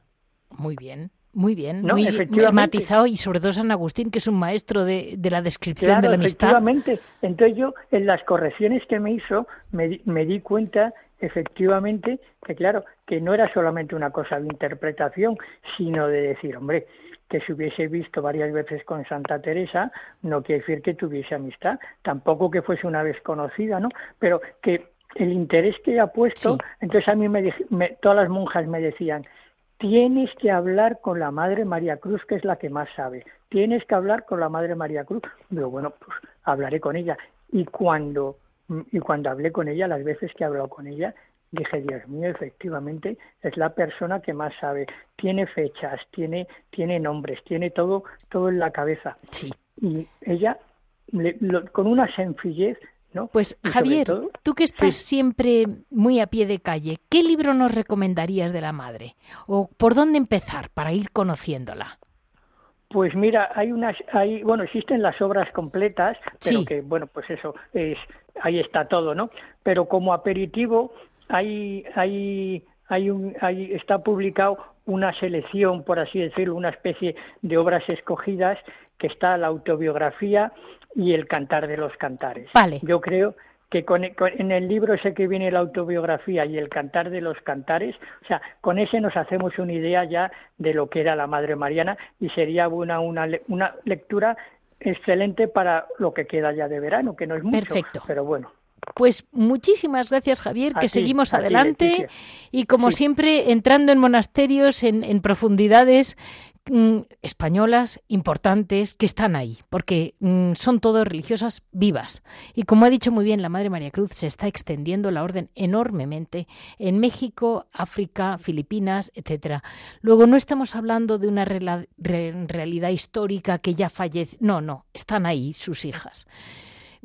Muy bien, muy bien, No, muy efectivamente. matizado y sobre todo San Agustín, que es un maestro de, de la descripción Claro, de la amistad. efectivamente. Entonces yo en las correcciones que me hizo me di cuenta efectivamente que claro, que no era solamente una cosa de interpretación, sino de decir, hombre, que se hubiese visto varias veces con Santa Teresa no quiere decir que tuviese amistad, tampoco que fuese una vez conocida, ¿no? Pero que el interés que ha puesto, Sí. entonces a mí me, me- todas las monjas me decían, tienes que hablar con la Madre María Cruz, que es la que más sabe. Tienes que hablar con la Madre María Cruz. Digo, bueno, pues hablaré con ella. Y cuando, y cuando hablé con ella, las veces que he hablado con ella, dije, Dios mío, efectivamente, es la persona que más sabe. Tiene fechas, tiene, tiene nombres, tiene todo, todo en la cabeza. Sí. Y ella, le- lo- con una sencillez, ¿no? Pues Y Javier, todo- tú que estás Sí. siempre muy a pie de calle, ¿qué libro nos recomendarías de la madre? ¿O por dónde empezar para ir conociéndola? Pues mira, hay unas, hay, bueno, existen las obras completas, pero Sí. que, bueno, pues eso, es, ahí está todo, ¿no? Pero como aperitivo, hay, hay, hay un, hay, está publicado una selección, por así decirlo, una especie de obras escogidas, que está la autobiografía y el cantar de los cantares. Vale. Yo creo que con, con- en el libro ese que viene la autobiografía y el cantar de los cantares, o sea, con ese nos hacemos una idea ya de lo que era la Madre Mariana y sería una, una, una lectura excelente para lo que queda ya de verano, que no es mucho, Perfecto. pero bueno. Pues muchísimas gracias, Javier, A que ti, seguimos ti, adelante y como Sí. siempre entrando en monasterios, en, en profundidades mm, españolas importantes que están ahí, porque mm, son todas religiosas vivas. Y como ha dicho muy bien la Madre María Cruz, se está extendiendo la orden enormemente en México, África, Filipinas, etcétera. Luego no estamos hablando de una realidad histórica que ya fallece, no, no, están ahí sus hijas.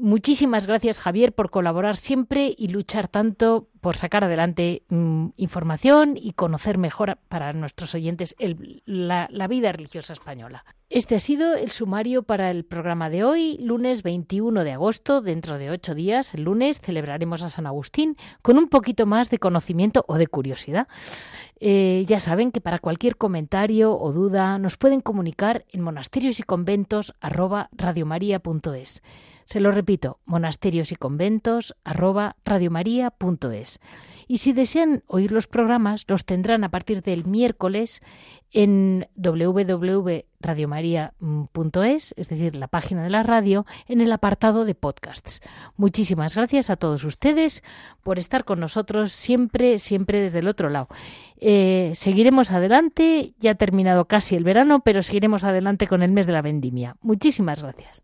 Muchísimas gracias, Javier, por colaborar siempre y luchar tanto por sacar adelante mm, información y conocer mejor para nuestros oyentes la, vida religiosa española. Este ha sido el sumario para el programa de hoy, lunes 21 de agosto. Dentro de ocho días, el lunes, celebraremos a San Agustín con un poquito más de conocimiento o de curiosidad. Eh, ya saben que para cualquier comentario o duda nos pueden comunicar en monasterios y se lo repito, monasterios y conventos arroba radiomaria.es. Y si desean oír los programas, los tendrán a partir del miércoles en www.radiomaria.es, es decir, la página de la radio, en el apartado de podcasts. Muchísimas gracias a todos ustedes por estar con nosotros siempre, siempre desde el otro lado. Eh, seguiremos adelante, ya ha terminado casi el verano, pero seguiremos adelante con el mes de la vendimia. Muchísimas gracias.